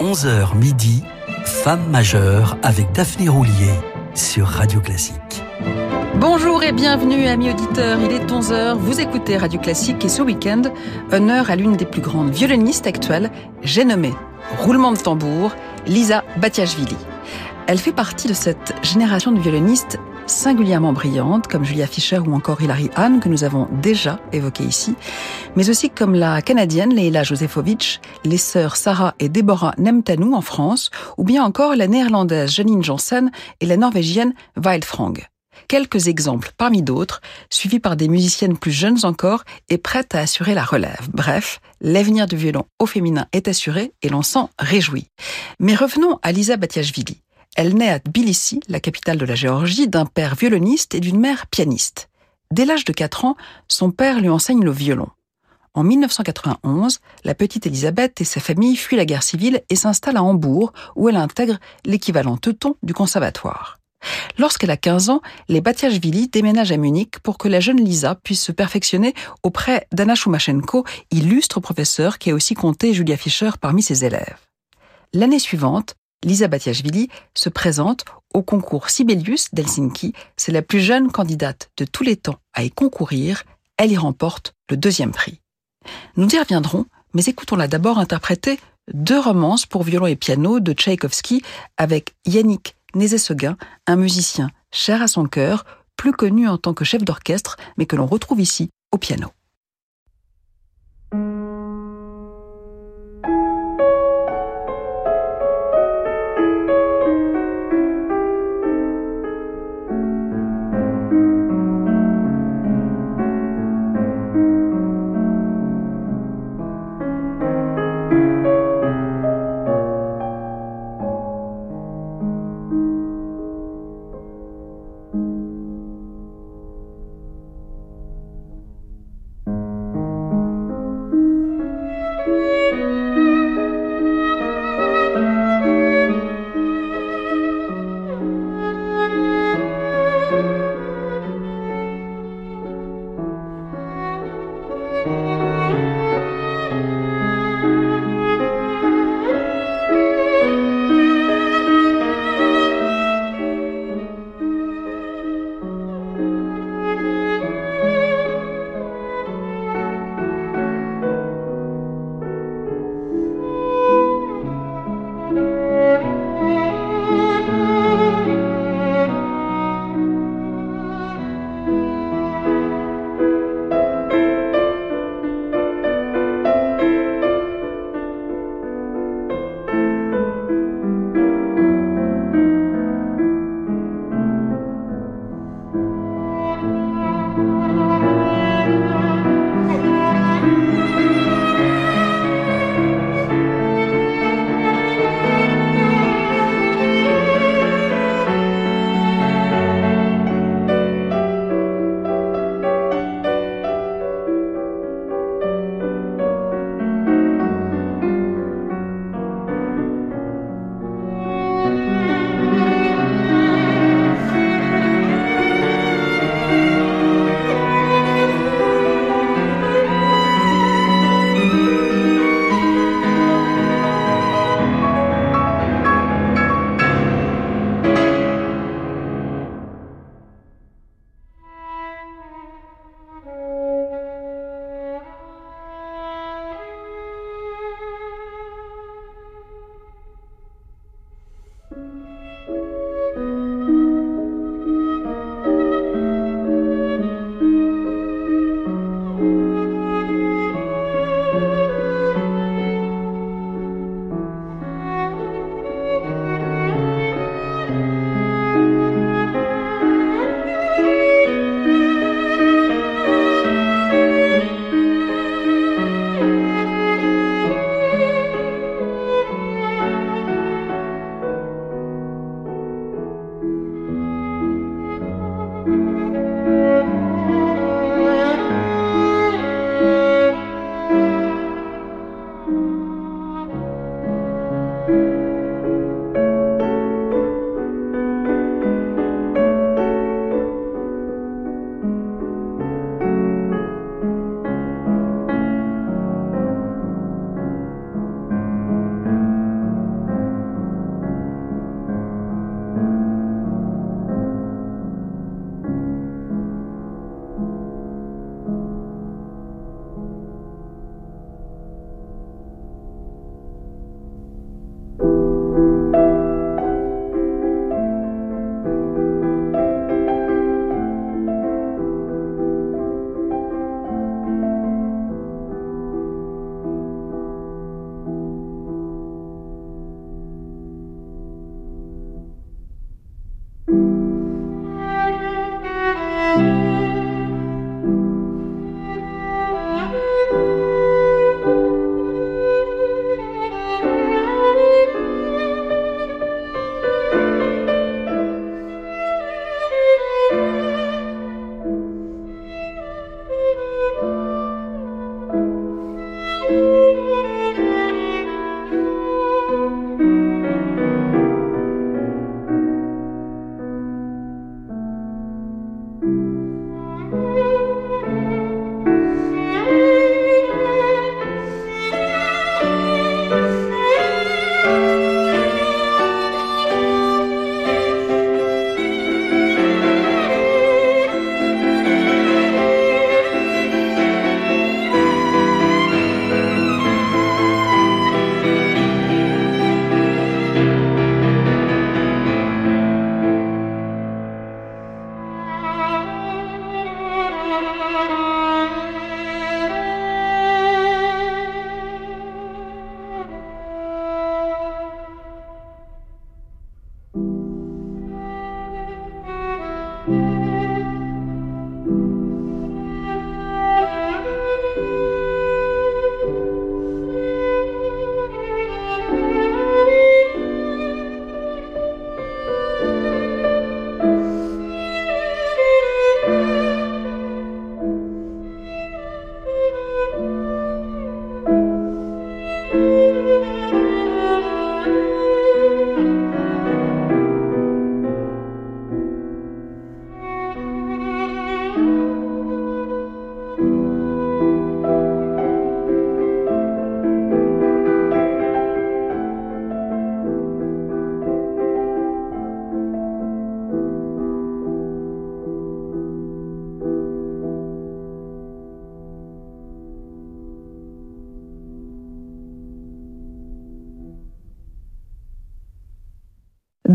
11h midi, Femme majeure avec Daphné Roulier sur Radio Classique. Bonjour et bienvenue amis auditeurs, il est 11h, vous écoutez Radio Classique et ce week-end, honneur à l'une des plus grandes violonistes actuelles, j'ai nommé, roulement de tambour, Lisa Batiashvili. Elle fait partie de cette génération de violonistes singulièrement brillantes, comme Julia Fischer ou encore Hilary Hahn, que nous avons déjà évoqué ici, mais aussi comme la canadienne Leila Josefovich, les sœurs Sarah et Deborah Nemtanou en France, ou bien encore la néerlandaise Janine Janssen et la norvégienne Wildfrang. Quelques exemples parmi d'autres, suivis par des musiciennes plus jeunes encore et prêtes à assurer la relève. Bref, l'avenir du violon au féminin est assuré et l'on s'en réjouit. Mais revenons à Lisa Batiashvili. Elle naît à Tbilissi, la capitale de la Géorgie, d'un père violoniste et d'une mère pianiste. Dès l'âge de 4 ans, son père lui enseigne le violon. En 1991, la petite Elisabeth et sa famille fuient la guerre civile et s'installent à Hambourg, où elle intègre l'équivalent teuton du conservatoire. Lorsqu'elle a 15 ans, les Batiashvili déménagent à Munich pour que la jeune Lisa puisse se perfectionner auprès d'Anna Shumashenko, illustre professeur qui a aussi compté Julia Fischer parmi ses élèves. L'année suivante, Lisa Batiashvili se présente au concours Sibelius d'Helsinki. C'est la plus jeune candidate de tous les temps à y concourir. Elle y remporte le deuxième prix. Nous y reviendrons, mais écoutons-la d'abord interpréter deux romances pour violon et piano de Tchaïkovski avec Yannick Nézet-Seguin, un musicien cher à son cœur, plus connu en tant que chef d'orchestre, mais que l'on retrouve ici au piano.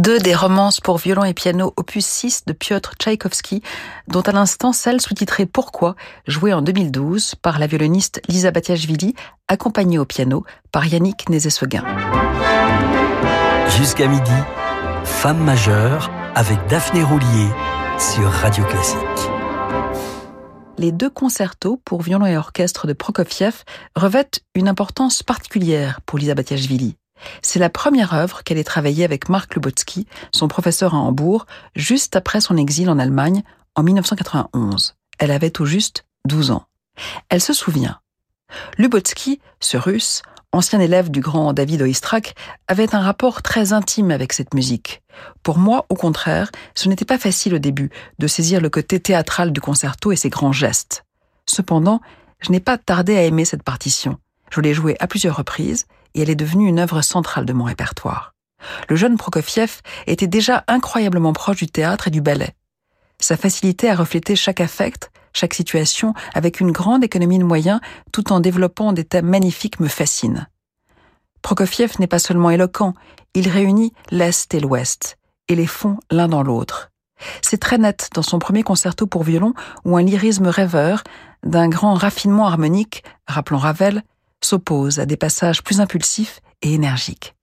Deux des romances pour violon et piano opus 6 de Piotr Tchaïkovski, dont à l'instant celle sous-titrée Pourquoi, jouée en 2012 par la violoniste Lisa Batiashvili, accompagnée au piano par Yannick Nézet-Seguin. Jusqu'à midi, Femme majeure avec Daphné Roulier sur Radio Classique. Les deux concertos pour violon et orchestre de Prokofiev revêtent une importance particulière pour Lisa Batiashvili. C'est la première œuvre qu'elle ait travaillée avec Marc Lubotsky, son professeur à Hambourg, juste après son exil en Allemagne en 1991. Elle avait tout juste 12 ans. Elle se souvient. Lubotsky, ce russe, ancien élève du grand David Oistrakh, avait un rapport très intime avec cette musique. Pour moi, au contraire, ce n'était pas facile au début de saisir le côté théâtral du concerto et ses grands gestes. Cependant, je n'ai pas tardé à aimer cette partition. Je l'ai jouée à plusieurs reprises et elle est devenue une œuvre centrale de mon répertoire. Le jeune Prokofiev était déjà incroyablement proche du théâtre et du ballet. Sa facilité à refléter chaque affect, chaque situation, avec une grande économie de moyens, tout en développant des thèmes magnifiques, me fascine. Prokofiev n'est pas seulement éloquent, il réunit l'Est et l'Ouest, et les fond l'un dans l'autre. C'est très net dans son premier concerto pour violon où un lyrisme rêveur, d'un grand raffinement harmonique, rappelant Ravel, s'oppose à des passages plus impulsifs et énergiques.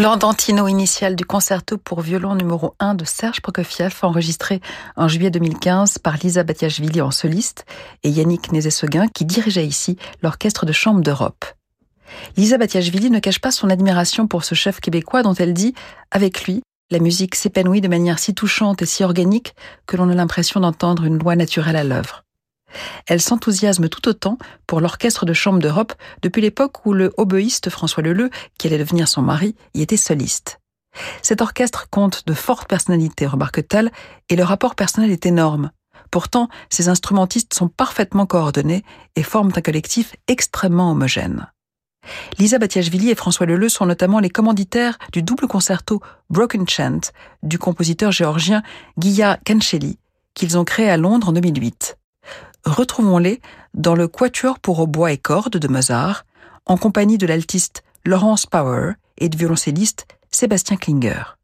L'andantino initial du concerto pour violon numéro 1 de Serge Prokofiev, enregistré en juillet 2015 par Lisa Batiashvili en soliste et Yannick Nézet-Seguin qui dirigeait ici l'orchestre de chambre d'Europe. Lisa Batiashvili ne cache pas son admiration pour ce chef québécois dont elle dit, avec lui, la musique s'épanouit de manière si touchante et si organique que l'on a l'impression d'entendre une loi naturelle à l'œuvre. Elle s'enthousiasme tout autant pour l'orchestre de chambre d'Europe depuis l'époque où le hoboïste François Leleu, qui allait devenir son mari, y était soliste. Cet orchestre compte de fortes personnalités, remarque-t-elle, et le rapport personnel est énorme. Pourtant, ces instrumentistes sont parfaitement coordonnés et forment un collectif extrêmement homogène. Lisa Batiashvili et François Leleu sont notamment les commanditaires du double concerto Broken Chant du compositeur géorgien Guilla Cancelli, qu'ils ont créé à Londres en 2008 retrouvons-les dans le Quatuor pour bois et cordes de Mozart, en compagnie de l'altiste Laurence Power et du violoncelliste Sébastien Klinger.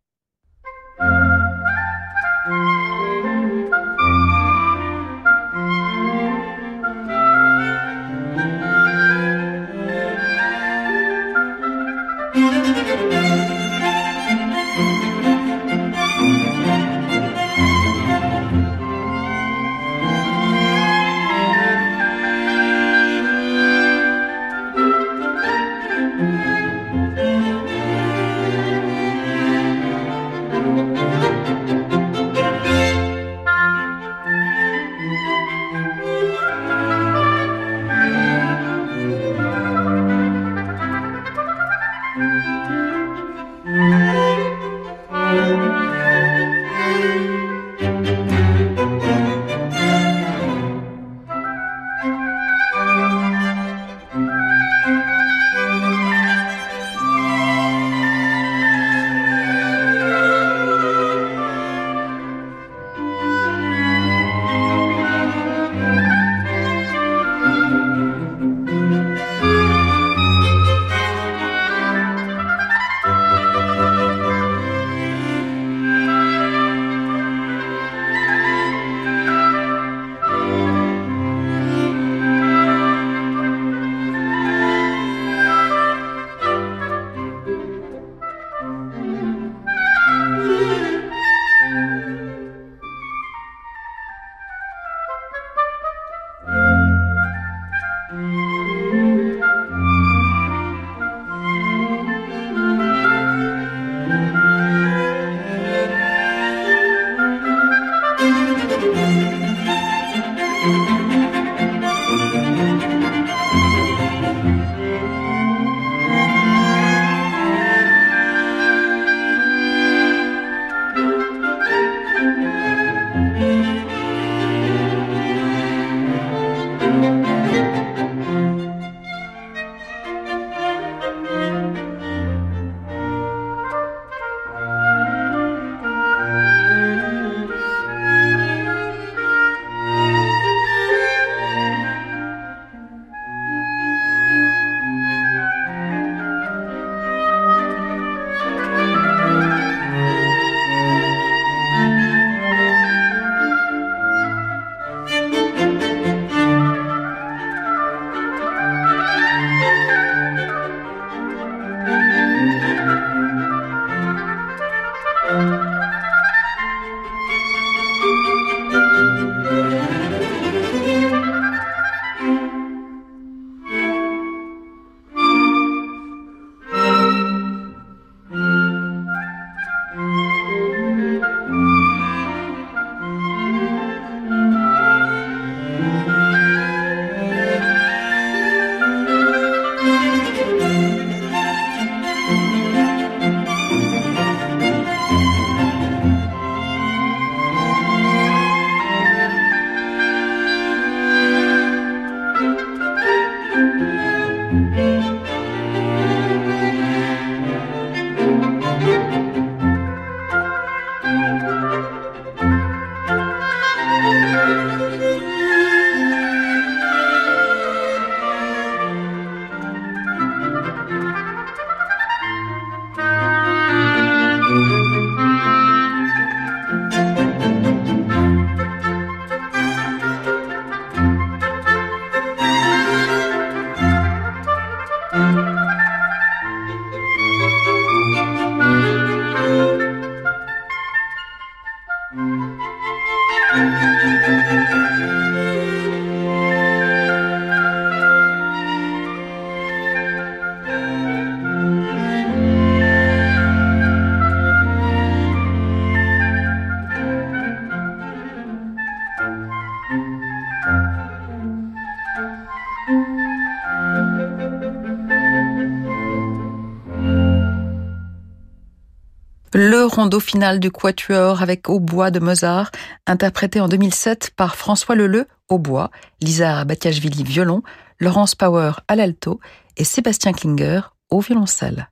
Rondo final du Quatuor avec Au bois de Mozart, interprété en 2007 par François Leleu au bois, Lisa Batiachvili violon, Laurence Power à l'alto et Sébastien Klinger au violoncelle.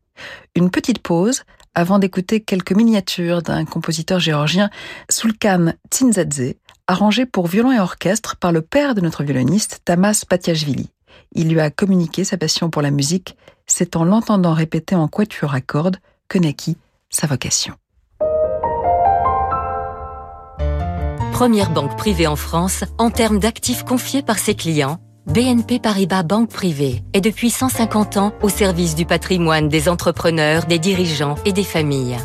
Une petite pause avant d'écouter quelques miniatures d'un compositeur géorgien, Sulkan Tsinzadze, arrangé pour violon et orchestre par le père de notre violoniste, Tamas Batiachvili. Il lui a communiqué sa passion pour la musique, c'est en l'entendant répéter en quatuor à cordes que naquit sa vocation. Première banque privée en France en termes d'actifs confiés par ses clients, BNP Paribas Banque Privée est depuis 150 ans au service du patrimoine des entrepreneurs, des dirigeants et des familles.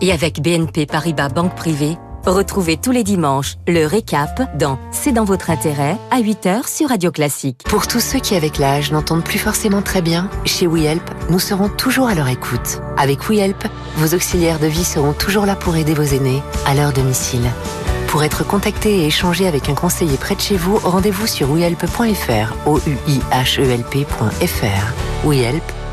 Et avec BNP Paribas Banque Privée, Retrouvez tous les dimanches le récap dans C'est dans votre intérêt à 8h sur Radio Classique. Pour tous ceux qui avec l'âge n'entendent plus forcément très bien, chez WeHelp, nous serons toujours à leur écoute. Avec WeHelp, vos auxiliaires de vie seront toujours là pour aider vos aînés à leur domicile. Pour être contacté et échanger avec un conseiller près de chez vous, rendez-vous sur wehelp.fr, o u i h e l p.fr.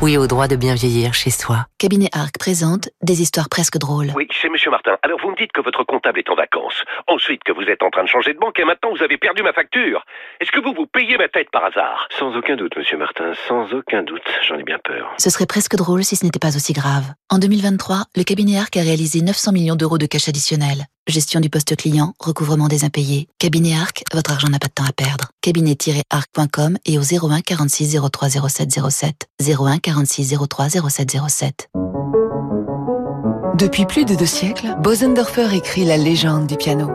Oui au droit de bien vieillir chez soi. Cabinet Arc présente des histoires presque drôles. Oui, c'est Monsieur Martin. Alors vous me dites que votre comptable est en vacances. Ensuite que vous êtes en train de changer de banque et maintenant vous avez perdu ma facture. Est-ce que vous vous payez ma tête par hasard? Sans aucun doute, Monsieur Martin. Sans aucun doute. J'en ai bien peur. Ce serait presque drôle si ce n'était pas aussi grave. En 2023, le cabinet Arc a réalisé 900 millions d'euros de cash additionnel. Gestion du poste client, recouvrement des impayés. Cabinet Arc, votre argent n'a pas de temps à perdre. Cabinet-arc.com et au 01 46 03 07 07. 01 46 03 07 07. Depuis plus de deux siècles, Bosendorfer écrit la légende du piano.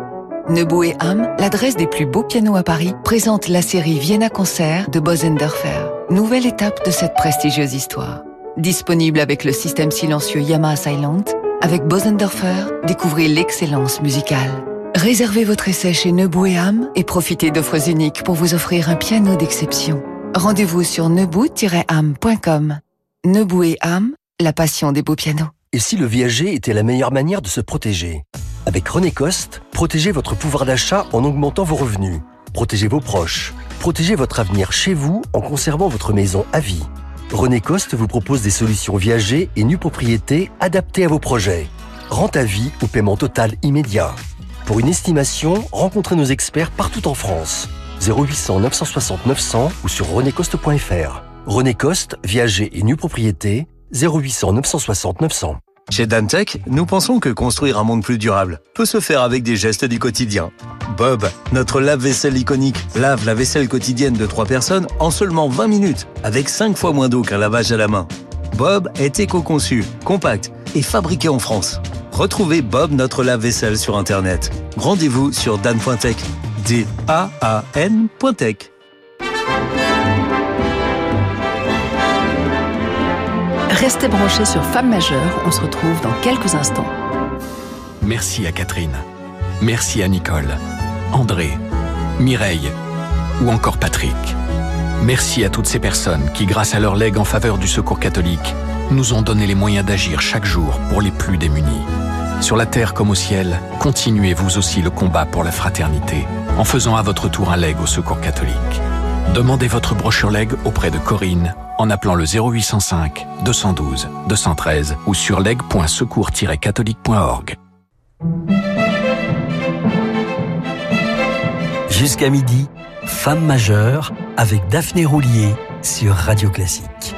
Nebo et Ham, l'adresse des plus beaux pianos à Paris, présente la série Vienna Concert de Bosendorfer. Nouvelle étape de cette prestigieuse histoire. Disponible avec le système silencieux Yamaha Silent, avec Bosendorfer, découvrez l'excellence musicale. Réservez votre essai chez Nebou et Ham et profitez d'offres uniques pour vous offrir un piano d'exception. Rendez-vous sur nebou-ham.com. Nebou et Ham, la passion des beaux pianos. Et si le viager était la meilleure manière de se protéger? Avec René Coste, protégez votre pouvoir d'achat en augmentant vos revenus. Protégez vos proches. Protégez votre avenir chez vous en conservant votre maison à vie. René Coste vous propose des solutions viagées et nues propriétés adaptées à vos projets. Rente à vie ou paiement total immédiat. Pour une estimation, rencontrez nos experts partout en France. 0800 960 900 ou sur renécoste.fr. René Coste, viager et nue propriété, 0800 960 900. Chez Dantech, nous pensons que construire un monde plus durable peut se faire avec des gestes du quotidien. Bob, notre lave-vaisselle iconique, lave la vaisselle quotidienne de 3 personnes en seulement 20 minutes, avec 5 fois moins d'eau qu'un lavage à la main. Bob est éco-conçu, compact et fabriqué en France. Retrouvez Bob notre lave-vaisselle sur Internet. Rendez-vous sur dan.tech. D-A-A-N.tech. Restez branchés sur Femmes majeures, on se retrouve dans quelques instants. Merci à Catherine. Merci à Nicole, André, Mireille ou encore Patrick. Merci à toutes ces personnes qui, grâce à leur legs en faveur du secours catholique, nous ont donné les moyens d'agir chaque jour pour les plus démunis. Sur la terre comme au ciel, continuez vous aussi le combat pour la fraternité en faisant à votre tour un leg au secours catholique. Demandez votre brochure leg auprès de Corinne en appelant le 0805 212 213 ou sur leg.secours-catholique.org. Jusqu'à midi, Femme majeure avec Daphné Roulier sur Radio Classique.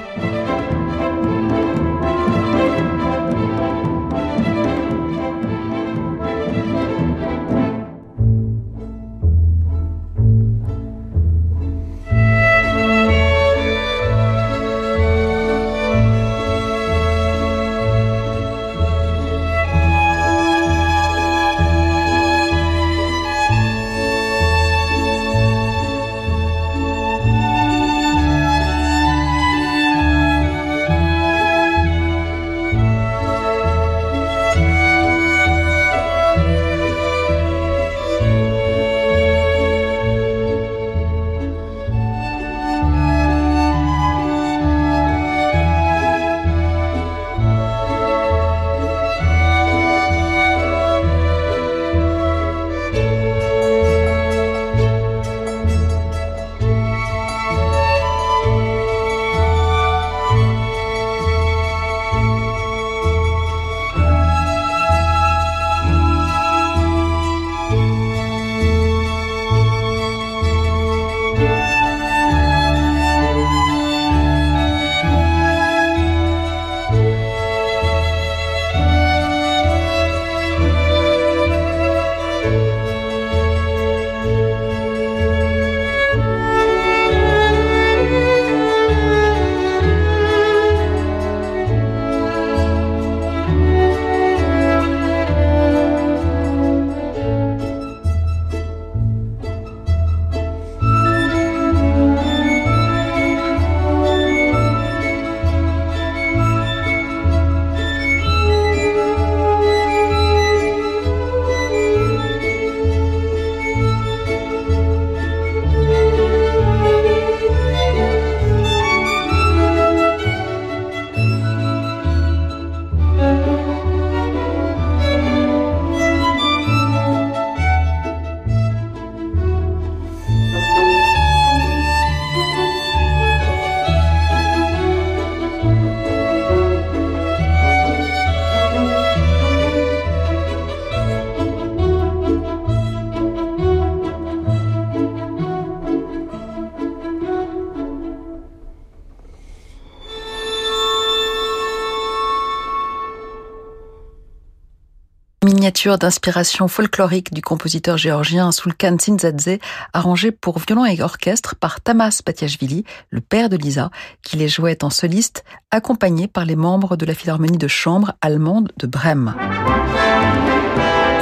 Miniature d'inspiration folklorique du compositeur géorgien Sulkan Tsindzadze, arrangée pour violon et orchestre par Tamas Batiashvili, le père de Lisa, qui les jouait en soliste, accompagné par les membres de la Philharmonie de chambre allemande de Brême.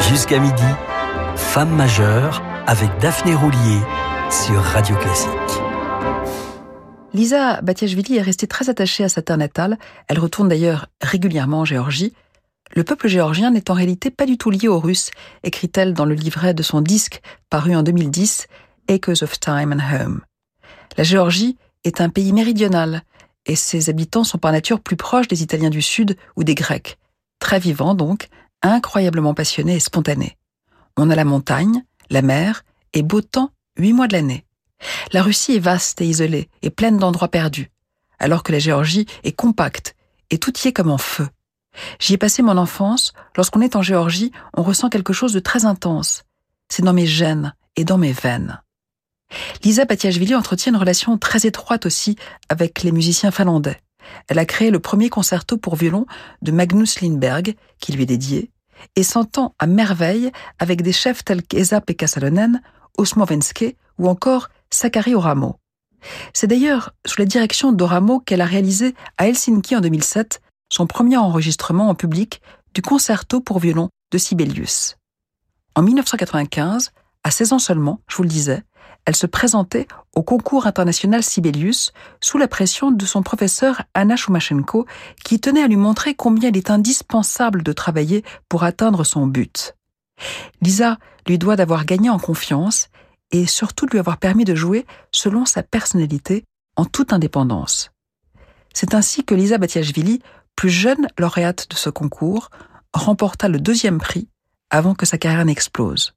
Jusqu'à midi, Femme majeure avec Daphné Roulier sur Radio Classique. Lisa Batiashvili est restée très attachée à sa terre natale. Elle retourne d'ailleurs régulièrement en Géorgie. Le peuple géorgien n'est en réalité pas du tout lié aux Russes, écrit-elle dans le livret de son disque paru en 2010, Echoes of Time and Home. La Géorgie est un pays méridional et ses habitants sont par nature plus proches des Italiens du Sud ou des Grecs. Très vivants donc, incroyablement passionnés et spontanés. On a la montagne, la mer et beau temps huit mois de l'année. La Russie est vaste et isolée et pleine d'endroits perdus, alors que la Géorgie est compacte et tout y est comme en feu. J'y ai passé mon enfance. Lorsqu'on est en Géorgie, on ressent quelque chose de très intense. C'est dans mes gènes et dans mes veines. Lisa Batiashvili entretient une relation très étroite aussi avec les musiciens finlandais. Elle a créé le premier concerto pour violon de Magnus Lindberg, qui lui est dédié, et s'entend à merveille avec des chefs tels qu'Esa-Pekka Salonen, Osmo Venske ou encore Sakari Oramo. C'est d'ailleurs sous la direction d'Oramo qu'elle a réalisé à Helsinki en 2007 son premier enregistrement en public du concerto pour violon de Sibelius. En 1995, à 16 ans seulement, je vous le disais, elle se présentait au concours international Sibelius sous la pression de son professeur Anna Shumashenko qui tenait à lui montrer combien il est indispensable de travailler pour atteindre son but. Lisa lui doit d'avoir gagné en confiance et surtout de lui avoir permis de jouer selon sa personnalité en toute indépendance. C'est ainsi que Lisa Batiashvili plus jeune lauréate de ce concours, remporta le deuxième prix avant que sa carrière n'explose.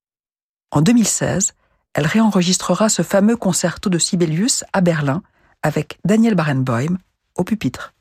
En 2016, elle réenregistrera ce fameux concerto de Sibelius à Berlin avec Daniel Barenboim au pupitre.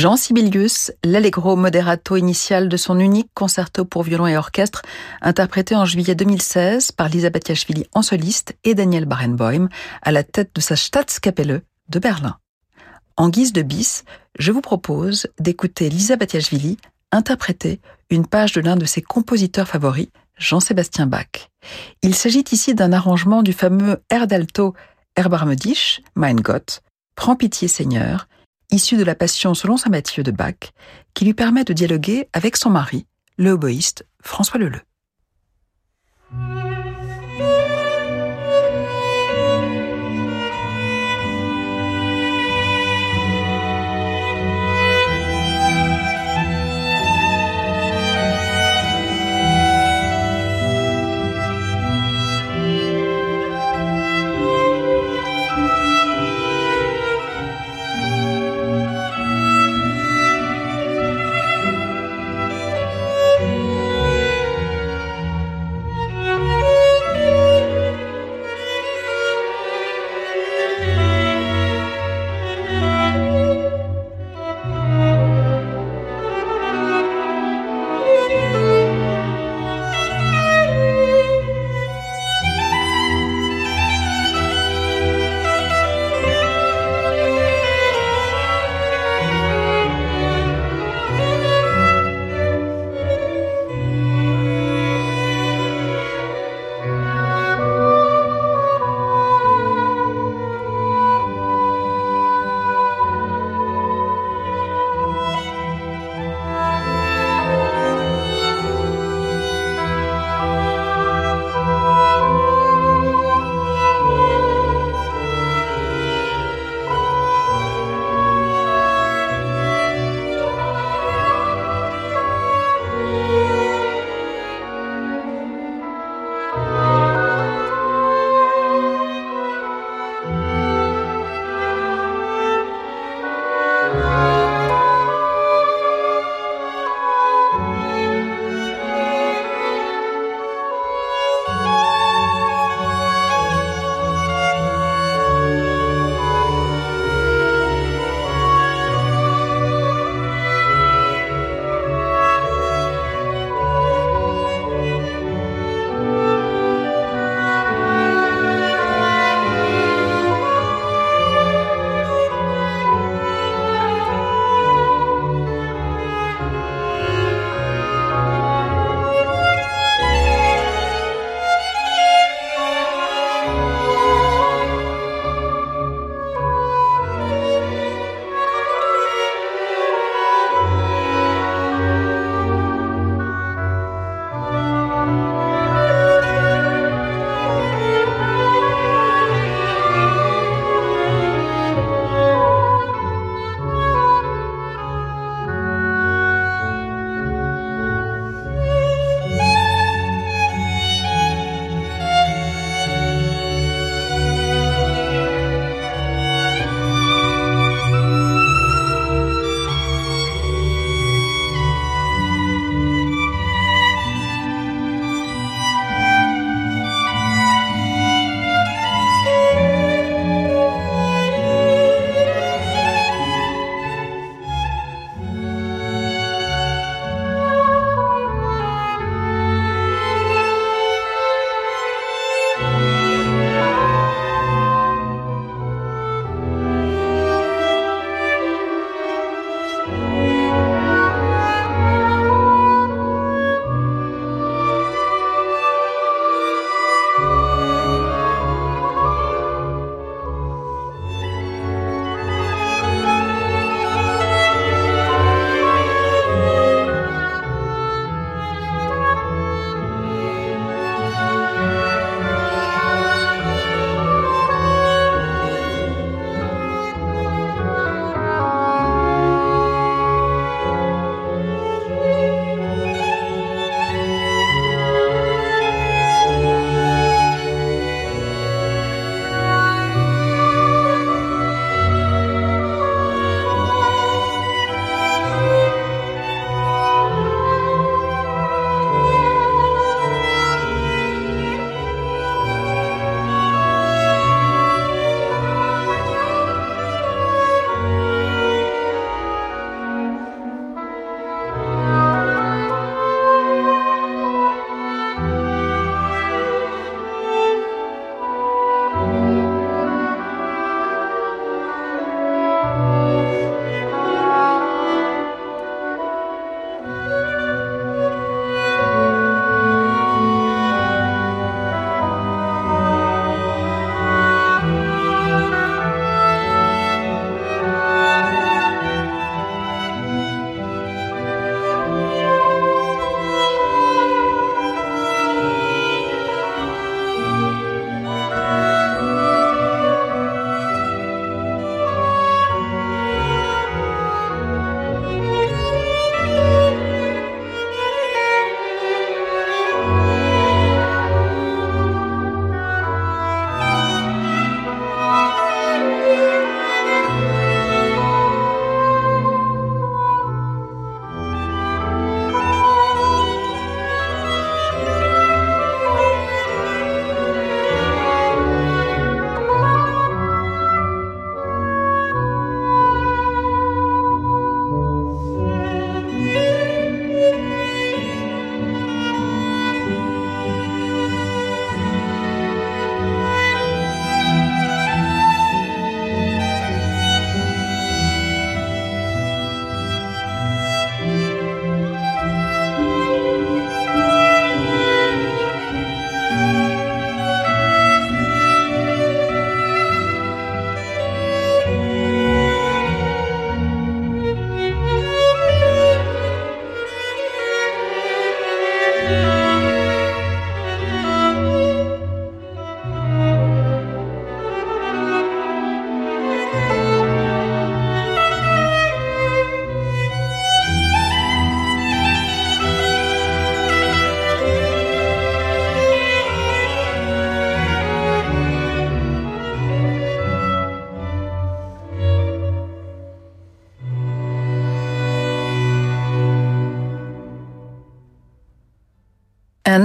Jean Sibelius, l'allegro moderato initial de son unique concerto pour violon et orchestre, interprété en juillet 2016 par Lisa Batiachvili en soliste et Daniel Barenboim à la tête de sa Staatskapelle de Berlin. En guise de bis, je vous propose d'écouter Lisa Batiachvili interpréter une page de l'un de ses compositeurs favoris, Jean-Sébastien Bach. Il s'agit ici d'un arrangement du fameux air d'alto Erbarmedisch, Mein Gott, Prends pitié Seigneur, issu de la Passion selon saint Matthieu de Bach, qui lui permet de dialoguer avec son mari, le oboïste François Leleu.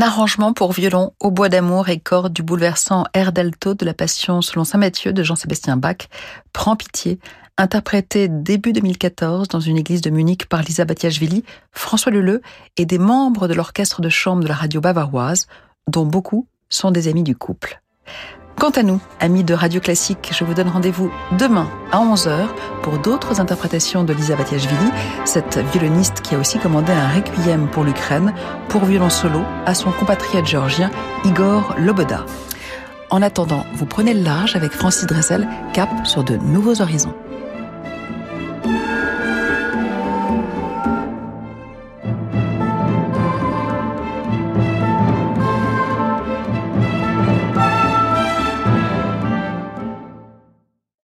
Arrangement pour violon au bois d'amour et cordes du bouleversant air d'alto de la Passion selon Saint Matthieu de Jean-Sébastien Bach prend pitié, interprété début 2014 dans une église de Munich par Lisa Batiachvili, François Leleu et des membres de l'orchestre de chambre de la radio bavaroise, dont beaucoup sont des amis du couple. Quant à nous, amis de Radio Classique, je vous donne rendez-vous demain à 11h pour d'autres interprétations de Lisa Batiashvili, cette violoniste qui a aussi commandé un requiem pour l'Ukraine pour violon solo à son compatriote géorgien Igor Loboda. En attendant, vous prenez le large avec Francis Dressel, cap sur de nouveaux horizons.